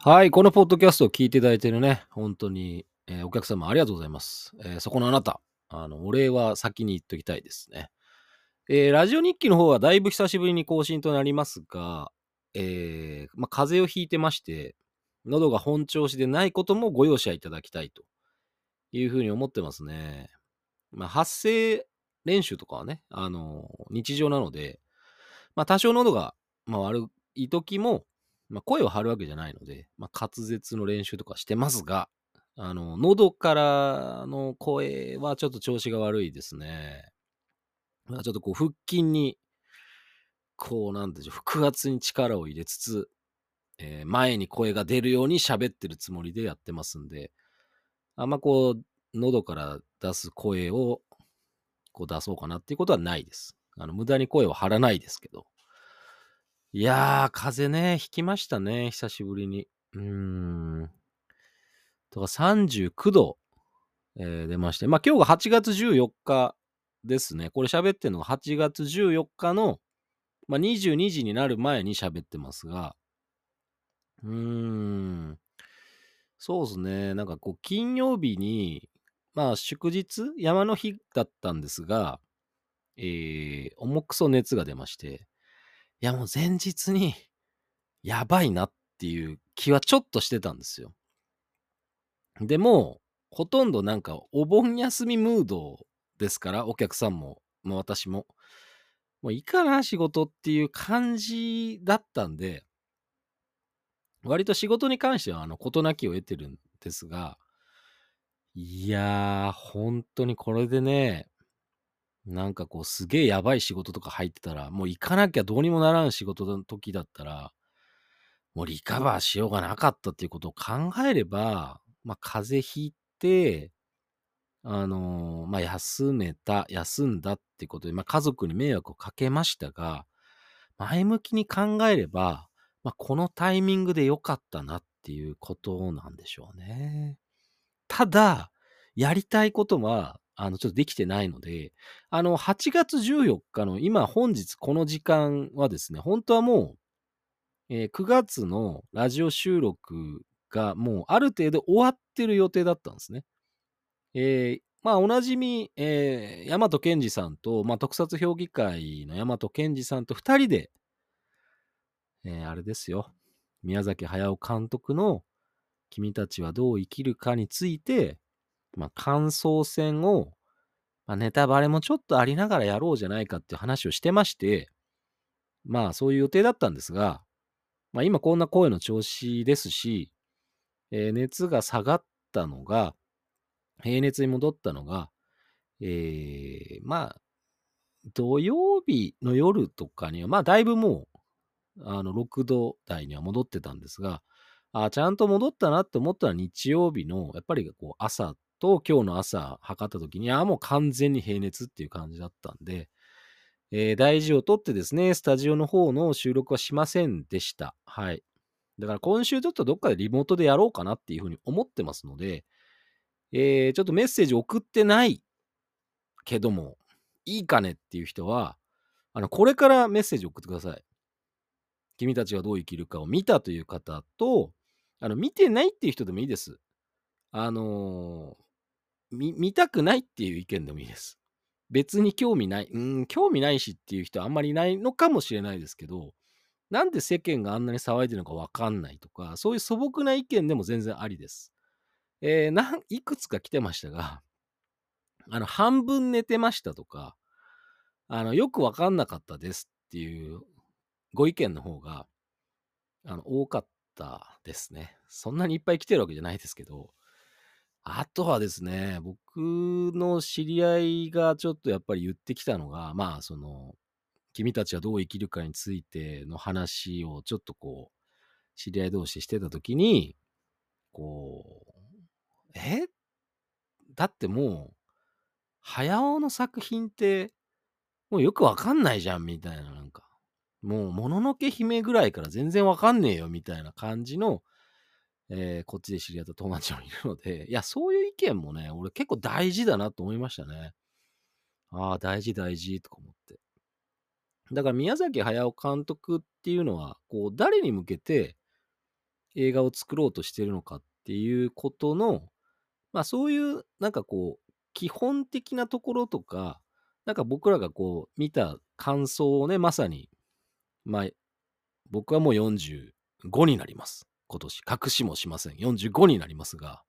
はい、このポッドキャストを聞いていただいているね、本当に、えーお客様ありがとうございます。えーそこのあなた、あの、お礼は先に言っときたいですね。えーラジオ日記の方はだいぶ久しぶりに更新となりますが、えーまあ、風邪をひいてまして、喉が本調子でないこともご容赦いただきたいというふうに思ってますね。まあ、発声練習とかはね、あの日常なので、まあ、多少喉が、まあ、悪い時も、まあ、声を張るわけじゃないので、まあ、滑舌の練習とかしてますが、あの、喉からの声はちょっと調子が悪いですね。まあ、ちょっとこう、腹筋に、こう、なんでしょう、腹圧に力を入れつつ、えー前に声が出るように喋ってるつもりでやってますんで、あんまこう、喉から出す声を、こう出そうかなっていうことはないです。あの、無駄に声を張らないですけど。いやー、風邪ね、ひきましたね、久しぶりに。うーん。とか39度、えー出まして、まあ今日が8月14日ですね。これ喋ってるのが8月14日の、まあ、22時になる前に喋ってますが、うーん。そうですね。なんかこう、金曜日に、まあ祝日、山の日だったんですが、えー、重くそ熱が出まして、いやもう前日に、やばいなっていう気はちょっとしてたんですよ。でも、ほとんどなんかお盆休みムードですから、お客さんも、まあ私も。もういいかな、仕事っていう感じだったんで、割と仕事に関しては、あの、事なきを得てるんですが、いやー、本当にこれでね、なんかこう、すげえやばい仕事とか入ってたら、もう行かなきゃどうにもならん仕事の時だったら、もうリカバーしようがなかったっていうことを考えれば、まあ、風邪ひいて、あのーまあ、休めた、休んだってことで、まあ、家族に迷惑をかけましたが、前向きに考えれば、まあ、このタイミングで良かったなっていうことなんでしょうね。ただ、やりたいことは、あの、ちょっとできてないので、あの、8月14日の今、本日この時間はですね、本当はもう、えー9月のラジオ収録がもうある程度終わってる予定だったんですね。えーまあ、おなじみ、えー、大和健二さんと、まあ、特撮評議会の大和健二さんと2人で、えーあれですよ、宮崎駿監督の君たちはどう生きるかについて、まあ、感想戦を、まあ、ネタバレもちょっとありながらやろうじゃないかっていう話をしてまして、まあそういう予定だったんですが、まあ今こんな声の調子ですし、えー熱が下がったのが、平熱に戻ったのが、えーまあ、土曜日の夜とかには、まあだいぶもう、あの、6度台には戻ってたんですが、あちゃんと戻ったなって思ったのは日曜日の、やっぱりこう朝と今日の朝測った時に、ああもう完全に平熱っていう感じだったんで、えー大事をとってですね、スタジオの方の収録はしませんでした。はい。だから今週ちょっとどっかでリモートでやろうかなっていうふうに思ってますので、えーちょっとメッセージ送ってないけども、いいかねっていう人は、あの、これからメッセージ送ってください。君たちがどう生きるかを見たという方と、あの、見てないっていう人でもいいです。あのーみ見たくないっていう意見でもいいです。別に興味ない、うん、興味ないしっていう人はあんまりいないのかもしれないですけど、なんで世間があんなに騒いでるのかわかんないとか、そういう素朴な意見でも全然ありです。えーなんいくつか来てましたが、あの、半分寝てましたとか、あの、よくわかんなかったですっていうご意見の方が、あの、多かったですね。そんなにいっぱい来てるわけじゃないですけど、あとはですね、僕の知り合いがちょっとやっぱり言ってきたのが、まあ、その、君たちはどう生きるかについての話をちょっとこう、知り合い同士してたときに、こう、え？だってもう、早尾の作品って、もうよくわかんないじゃん、みたいな、なんか。もう、もののけ姫ぐらいから全然わかんねえよ、みたいな感じの、えーこっちで知り合った友達もいるので、いや、そういう意見もね、俺結構大事だなと思いましたね。ああ、大事大事とか思って。だから宮崎駿監督っていうのは、こう、誰に向けて、映画を作ろうとしてるのかっていうことの、まあそういうなんかこう、基本的なところとか、なんか僕らがこう見た感想をね、まさに、まあ僕はもう45になります。今年。隠しもしません。45になりますが、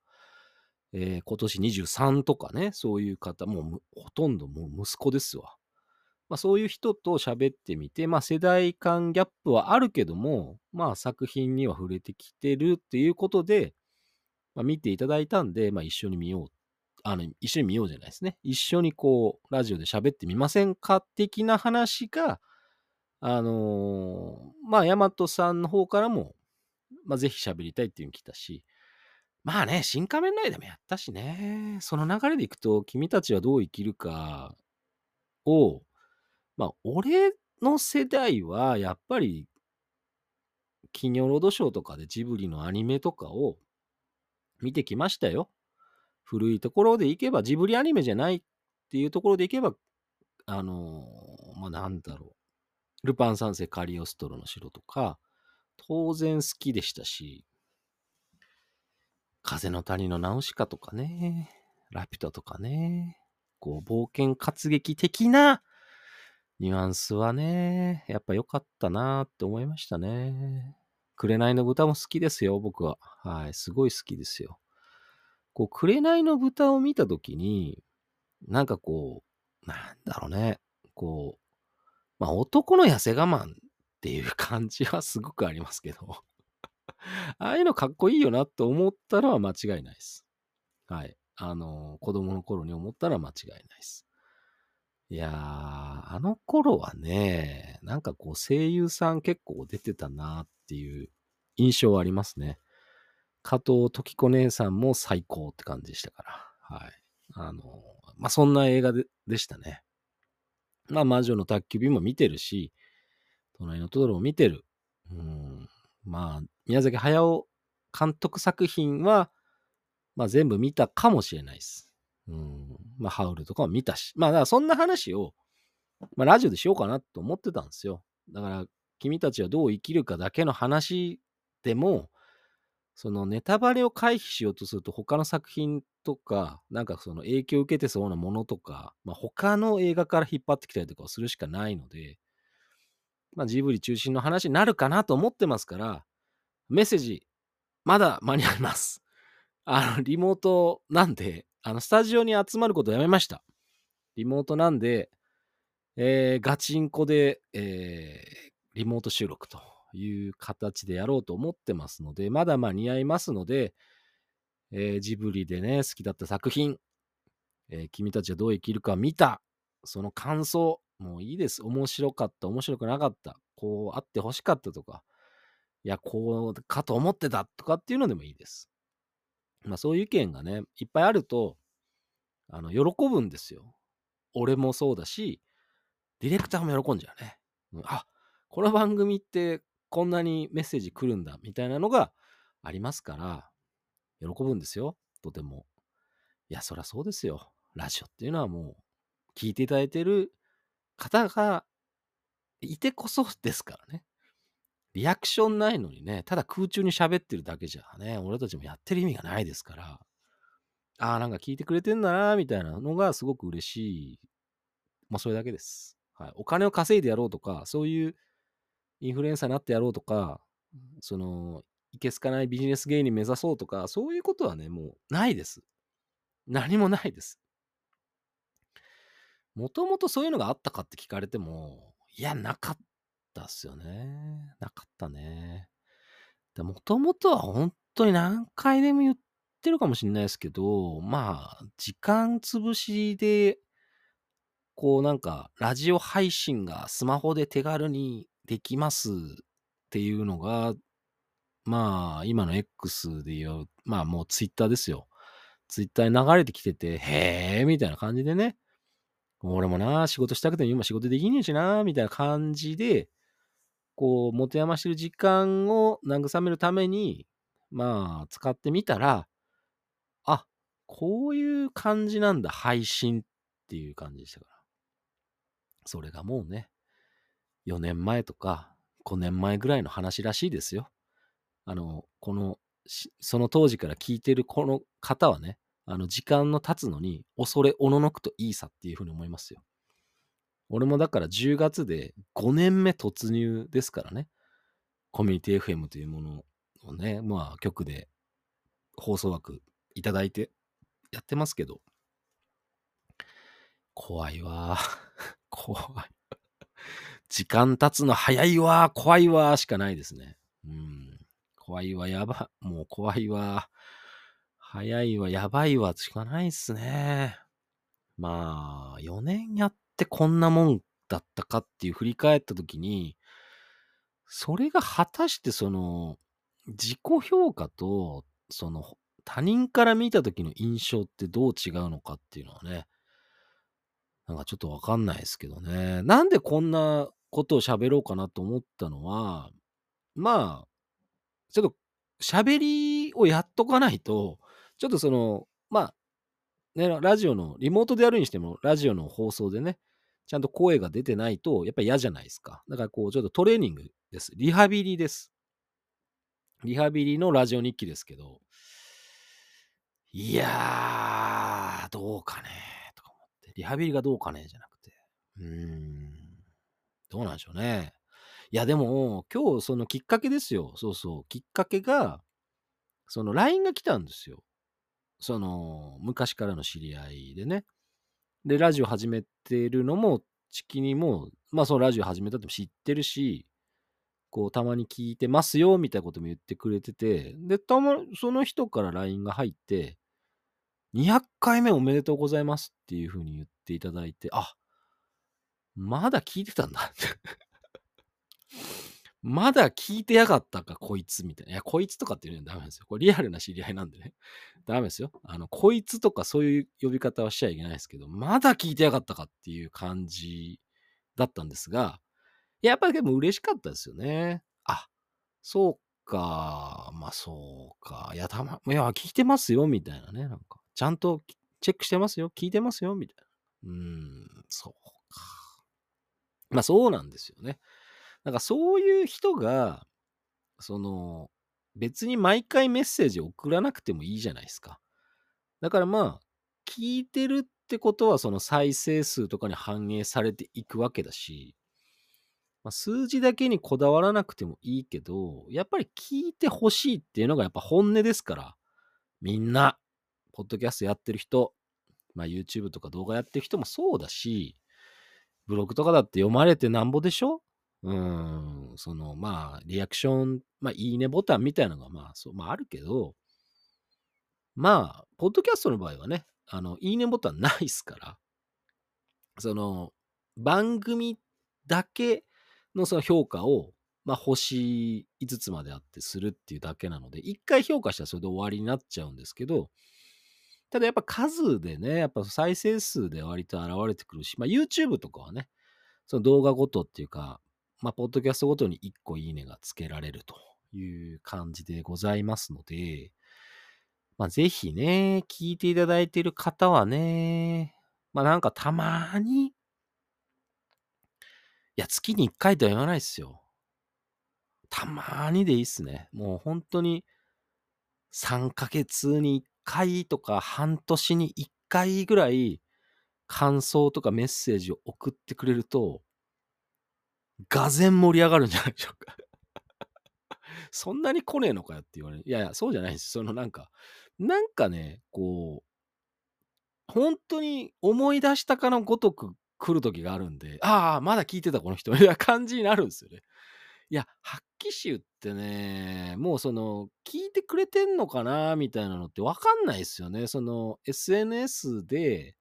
えー今年23とかね、そういう方、もうほとんどもう息子ですわ。まあそういう人と喋ってみて、まあ世代間ギャップはあるけども、まあ作品には触れてきてるっていうことで、まあ見ていただいたんで、まあ一緒に見よう。あの、一緒に見ようじゃないですね。一緒にこう、ラジオで喋ってみませんか的な話が、あのーまあ、ヤマトさんの方からも、まあ、ぜひ喋りたいっていうの来たし、まあね、新仮面ライダーもやったしね、その流れでいくと、君たちはどう生きるかを、まあ、俺の世代は、やっぱり、金曜ロードショーとかでジブリのアニメとかを見てきましたよ。古いところでいけば、ジブリアニメじゃないっていうところでいけば、あのーまあ、なんだろう。ルパン三世カリオストロの城とか、当然好きでしたし、風の谷のナウシカとかね、ラピュタとかね、こう、冒険活劇的なニュアンスはね、やっぱ良かったなって思いましたね。紅の豚も好きですよ、僕は。はい、すごい好きですよ。こう、紅の豚を見たときに、なんかこう、なんだろうね、こう、まあ男の痩せ我慢っていう感じはすごくありますけど、ああいうのかっこいいよなと思ったのは間違いないです。はい。あの、子供の頃に思ったら間違いないです。いやー、あの頃はね、なんかこう声優さん結構出てたなっていう印象はありますね。加藤時子姉さんも最高って感じでしたから。はい。あの、まあ、そんな映画ででしたね。まあ、魔女の宅急便も見てるし、隣のトトロも見てる。うん。まあ、宮崎駿監督作品は、まあ全部見たかもしれないです。うん。まあ、ハウルとかも見たし。まあ、だからそんな話を、まあ、ラジオでしようかなと思ってたんですよ。だから、君たちはどう生きるかだけの話でも、そのネタバレを回避しようとすると、他の作品とか、なんかその影響を受けてそうなものとか、まあ、他の映画から引っ張ってきたりとかをするしかないので、まあ、ジブリ中心の話になるかなと思ってますから、メッセージ、まだ間に合います。あの、リモートなんで、あの、スタジオに集まることやめました。リモートなんで、えーガチンコで、えーリモート収録という形でやろうと思ってますので、まだ間に合いますので、えージブリでね、好きだった作品、えー君たちはどう生きるか見た、その感想、もういいです。面白かった、面白くなかった、こうあってほしかったとか、いや、こうかと思ってたとかっていうのでもいいです。まあそういう意見がね、いっぱいあると、あの、喜ぶんですよ。俺もそうだし、ディレクターも喜んじゃうね。うんあ、この番組ってこんなにメッセージ来るんだ、みたいなのがありますから、喜ぶんですよ。とても。いや、そりゃそうですよ。ラジオっていうのはもう、聞いていただいてる方がいてこそですからね。リアクションないのにね、ただ空中に喋ってるだけじゃね、俺たちもやってる意味がないですから、ああ、なんか聞いてくれてんだな、みたいなのがすごく嬉しい。まあ、それだけです。はい。お金を稼いでやろうとか、そういうインフルエンサーになってやろうとか、その、いけすかないビジネス芸人目指そうとか、そういうことはね、もうないです。何もないです。もともとそういうのがあったかって聞かれても、いや、なかったっすよね。なかったね。もともとは本当に何回でも言ってるかもしれないですけど、まあ、時間潰しで、こうなんか、ラジオ配信がスマホで手軽にできますっていうのが、まあ、今の X で言う、まあもうツイッターですよ。ツイッターに流れてきてて、へえ、みたいな感じでね。俺もな、仕事したくても今仕事できねえしな、みたいな感じで、こう、持て余してる時間を慰めるために、まあ、使ってみたら、あ、こういう感じなんだ、配信っていう感じでしたから。それがもうね、4年前とか5年前ぐらいの話らしいですよ。あの、この、その当時から聞いてるこの方はね、あの、時間の経つのに恐れおののくといいさっていうふうに思いますよ。俺もだから10月で5年目突入ですからね。コミュニティ FM というものをね、まあ局で放送枠いただいてやってますけど、怖いわ。怖い。時間経つの早いわ、怖いわ、しかないですね。うん。怖いわ、やば、もう怖いわ。早いわ、やばいわ、しかないっすね。まあ、4年やってこんなもんだったかっていう振り返った時に、それが果たしてその、自己評価と、その、他人から見た時の印象ってどう違うのかっていうのはね、なんかちょっとわかんないですけどね。なんでこんなことを喋ろうかなと思ったのは、まあ、ちょっと喋りをやっとかないと、ちょっとその、まあ、ね、ラジオの、リモートでやるにしても、ラジオの放送でね、ちゃんと声が出てないと、やっぱり嫌じゃないですか。だからこう、ちょっとトレーニングです。リハビリです。リハビリのラジオ日記ですけど、いやー、どうかね、とか思って。リハビリがどうかね、じゃなくて。うーん、どうなんでしょうね。いや、でも、今日そのきっかけですよ。そうそう。きっかけが、その LINE が来たんですよ。その、昔からの知り合いでね。で、ラジオ始めてるのも、チキにも、まあそのラジオ始めたっても知ってるし、こう、たまに聞いてますよ、みたいなことも言ってくれてて、で、たま、その人から LINE が入って、200回目おめでとうございますっていう風に言っていただいて、あ、まだ聞いてたんだまだ聞いてやがったか、こいつ、みたいな。いや、こいつとかっていうのはダメですよ。これリアルな知り合いなんでね。ダメですよ。あの、こいつとかそういう呼び方はしちゃいけないですけど、まだ聞いてやがったかっていう感じだったんですが、やっぱりでも嬉しかったですよね。あ、そうか、まあそうか。いや、たま、いや、聞いてますよ、みたいなね。なんか、ちゃんとチェックしてますよ、聞いてますよ、みたいな。うーん、そうか。まあそうなんですよね。なんかそういう人が、その、別に毎回メッセージ送らなくてもいいじゃないですか。だからまあ、聞いてるってことはその再生数とかに反映されていくわけだし、まあ、数字だけにこだわらなくてもいいけど、やっぱり聞いてほしいっていうのがやっぱ本音ですから、みんな、ポッドキャストやってる人、まあ YouTube とか動画やってる人もそうだし、ブログとかだって読まれてなんぼでしょ？うん、その、まあ、リアクション、まあ、いいねボタンみたいなのが、まあ、そう、まあ、あるけど、まあ、ポッドキャストの場合はね、あの、いいねボタンないっすから、その、番組だけのその評価を、まあ、星5つまであってするっていうだけなので、一回評価したらそれで終わりになっちゃうんですけど、ただやっぱ数でね、やっぱ再生数で割と現れてくるし、まあ YouTube とかはね、その動画ごとっていうか、まあ、ポッドキャストごとに1個いいねがつけられるという感じでございますので、まあ、ぜひね、聞いていただいている方はね、まあ、なんかたまに、いや、月に1回とは言わないですよ。たまにでいいっすね。もう本当に、3ヶ月に1回とか半年に1回ぐらい感想とかメッセージを送ってくれると、がぜ盛り上がるんじゃないでしょうか そんなに来ねえのかよって言われる。いやいや、そうじゃないです。そのなんか、なんかね、こう、本当に思い出したかのごとく来る時があるんで、ああ、まだ聞いてたこの人、み たいな感じになるんですよね。いや、発揮集ってね、もうその、聞いてくれてんのかなみたいなのってわかんないですよね。その、SNS で、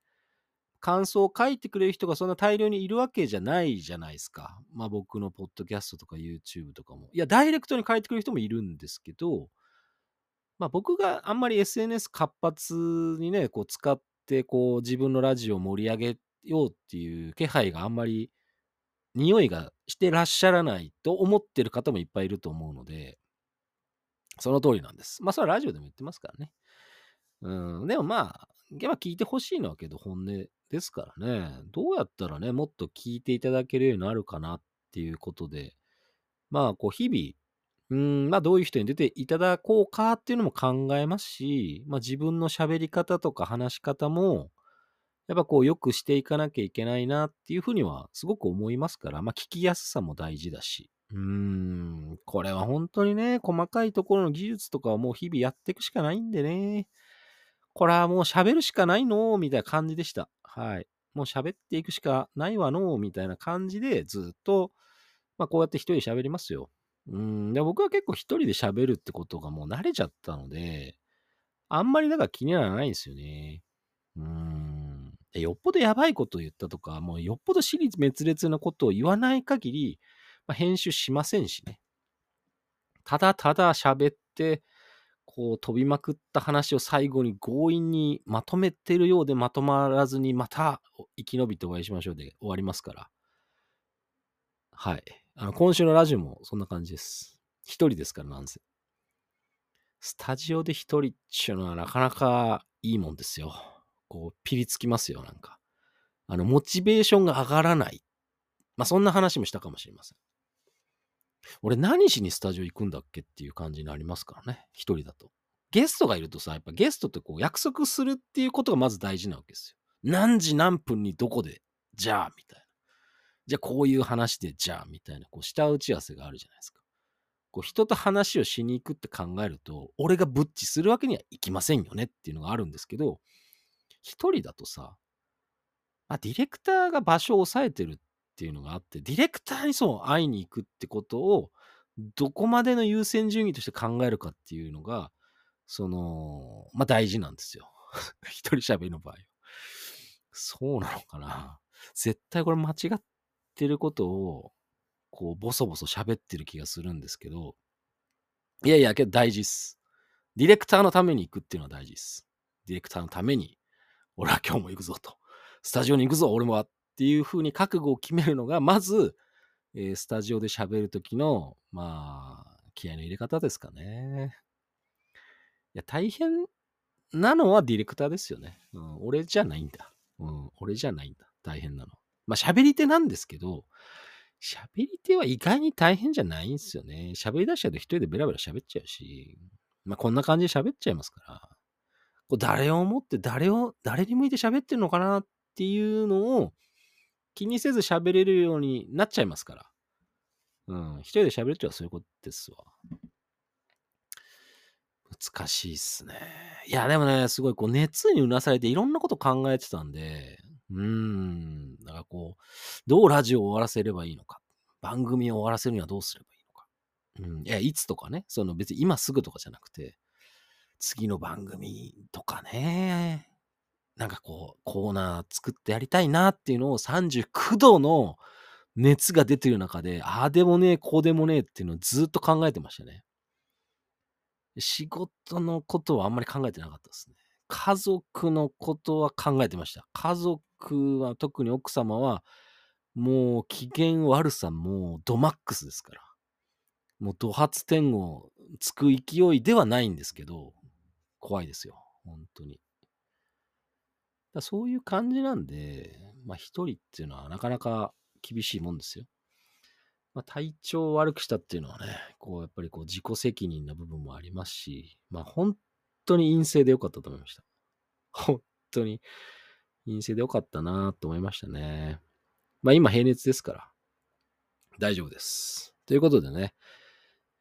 感想を書いてくれる人がそんな大量にいるわけじゃないじゃないですか。まあ僕のポッドキャストとか YouTube とかも。いや、ダイレクトに書いてくれる人もいるんですけど、まあ僕があんまり SNS 活発にね、こう使ってこう自分のラジオを盛り上げようっていう気配があんまり匂いがしてらっしゃらないと思ってる方もいっぱいいると思うので、その通りなんです。まあそれはラジオでも言ってますからね。うん、でもまあ、やっぱ聞いてほしいのはけど本音ですからね、どうやったらね、もっと聞いていただけるようになるかなっていうことで、まあ、こう、日々、うん、まあどういう人に出ていただこうかっていうのも考えますし、まあ自分の喋り方とか話し方も、やっぱこう良くしていかなきゃいけないなっていうふうにはすごく思いますから、まあ聞きやすさも大事だし。うーん、これは本当にね、細かいところの技術とかはもう日々やっていくしかないんでね。これはもう喋るしかないのみたいな感じでした。はい。もう喋っていくしかないわのみたいな感じでずっと、まあこうやって一人で喋りますよ。うん、で僕は結構一人で喋るってことがもう慣れちゃったので、あんまりだから気にならないんですよね。うん。よっぽどやばいことを言ったとか、もうよっぽど私立滅裂なことを言わない限り、まあ、編集しませんしね。ただただ喋って、こう飛びまくった話を最後に強引にまとめてるようでまとまらずにまた生き延びてお会いしましょうで終わりますから。はい。あの、今週のラジオもそんな感じです。一人ですから、なんせ。スタジオで一人っちゅうのはなかなかいいもんですよ。こう、ピリつきますよ、なんか。あの、モチベーションが上がらない。まあ、そんな話もしたかもしれません。俺何しにスタジオ行くんだっけ？っていう感じになりますからね。一人だと。ゲストがいるとさ、やっぱゲストってこう約束するっていうことがまず大事なわけですよ。何時何分にどこで、じゃあ、みたいな。じゃあこういう話で、じゃあ、みたいな、こう、下打ち合わせがあるじゃないですか。こう、人と話をしに行くって考えると、俺がブッチするわけにはいきませんよねっていうのがあるんですけど、一人だとさ、あ、ディレクターが場所を抑えてるっていうのがあって、ディレクターにそう会いに行くってことを、どこまでの優先順位として考えるかっていうのが、その、まあ大事なんですよ。一人喋りの場合。そうなのかな絶対これ間違ってることを、こう、ボソボソ喋ってる気がするんですけど、いやいや、けど大事っす。ディレクターのために行くっていうのは大事っす。ディレクターのために、俺は今日も行くぞと。スタジオに行くぞ、俺もは。っっていうふうに覚悟を決めるのが、まず、えー、スタジオで喋るときの、まあ、気合の入れ方ですかね。いや、大変なのはディレクターですよね。うん、俺じゃないんだ。うん、俺じゃないんだ。大変なの。まあ、喋り手なんですけど、喋り手は意外に大変じゃないんですよね。喋り出しちゃうと一人でベラベラ喋っちゃうし、まあ、こんな感じで喋っちゃいますから、こう誰を思って誰を、誰に向いて喋ってるのかなっていうのを気にせず喋れるようになっちゃいますから。うん、一人で喋るってのはそういうことですわ。難しいっすね。いや、でもね、すごいこう熱にうなされていろんなこと考えてたんで、うーん。だからこう、どうラジオを終わらせればいいのか。番組を終わらせるにはどうすればいいのか。うん。いや、いつとかね。その別に今すぐとかじゃなくて、次の番組とかね。なんかこう、コーナー作ってやりたいなっていうのを39度の熱が出てる中で、ああでもねえ、こうでもねえっていうのをずっと考えてましたね。仕事のことはあんまり考えてなかったですね。家族のことは考えてました。家族は、特に奥様は、もう機嫌悪さもうドマックスですから。もう怒発天をつく勢いではないんですけど、怖いですよ。本当に。だそういう感じなんで、まあ一人っていうのはなかなか厳しいもんですよ。まあ、体調を悪くしたっていうのはね、こうやっぱりこう自己責任な部分もありますし、まあ本当に陰性でよかったと思いました。本当に陰性でよかったなと思いましたね。まあ今平熱ですから、大丈夫です。ということでね、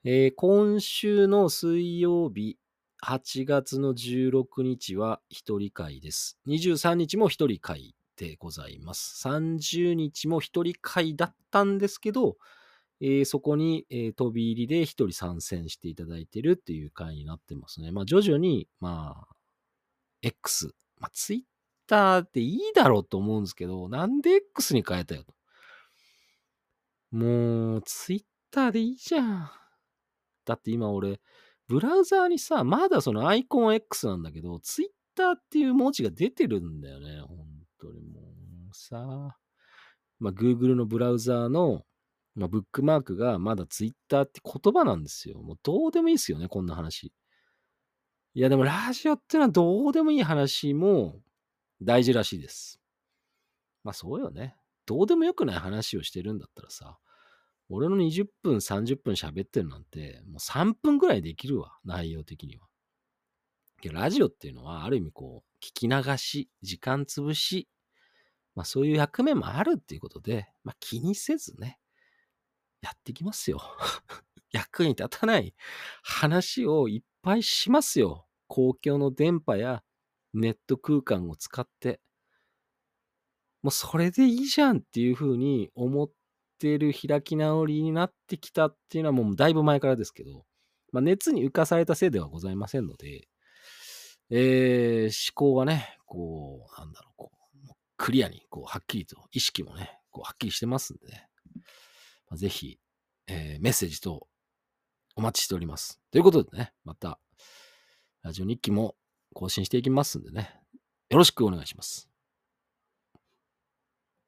えー、今週の水曜日、8月の16日は一人会です。23日も一人会でございます。30日も一人会だったんですけど、えー、そこに、えー、飛び入りで一人参戦していただいてるっていう回になってますね。まあ、徐々に、まあ、X、まあ、ツイッターっていいだろうと思うんですけど、なんで X に変えたよと。もう、ツイッターでいいじゃん。だって今俺、ブラウザーにさ、まだそのアイコン X なんだけど、ツイッターっていう文字が出てるんだよね。本当にもうさ。まあ、Google のブラウザーのまあ、ブックマークがまだツイッターって言葉なんですよ。もうどうでもいいですよね、こんな話。いや、でもラジオってのはどうでもいい話も大事らしいです。まあそうよね。どうでもよくない話をしてるんだったらさ、俺の20分、30分喋ってるなんて、もう3分ぐらいできるわ、内容的には。ラジオっていうのは、ある意味こう、聞き流し、時間潰し、まあそういう役目もあるっていうことで、まあ気にせずね、やってきますよ。役に立たない話をいっぱいしますよ。公共の電波やネット空間を使って。もうそれでいいじゃんっていうふうに思ってる開き直りになってきたっていうのはもうだいぶ前からですけど、まあ、熱に浮かされたせいではございませんので、えー、思考がね、こう、なんだろう、こう、クリアに、こう、はっきりと、意識もね、こう、はっきりしてますんでね、まあ、ぜひ、えー、メッセージとお待ちしております。ということでね、また、ラジオ日記も更新していきますんでね、よろしくお願いします。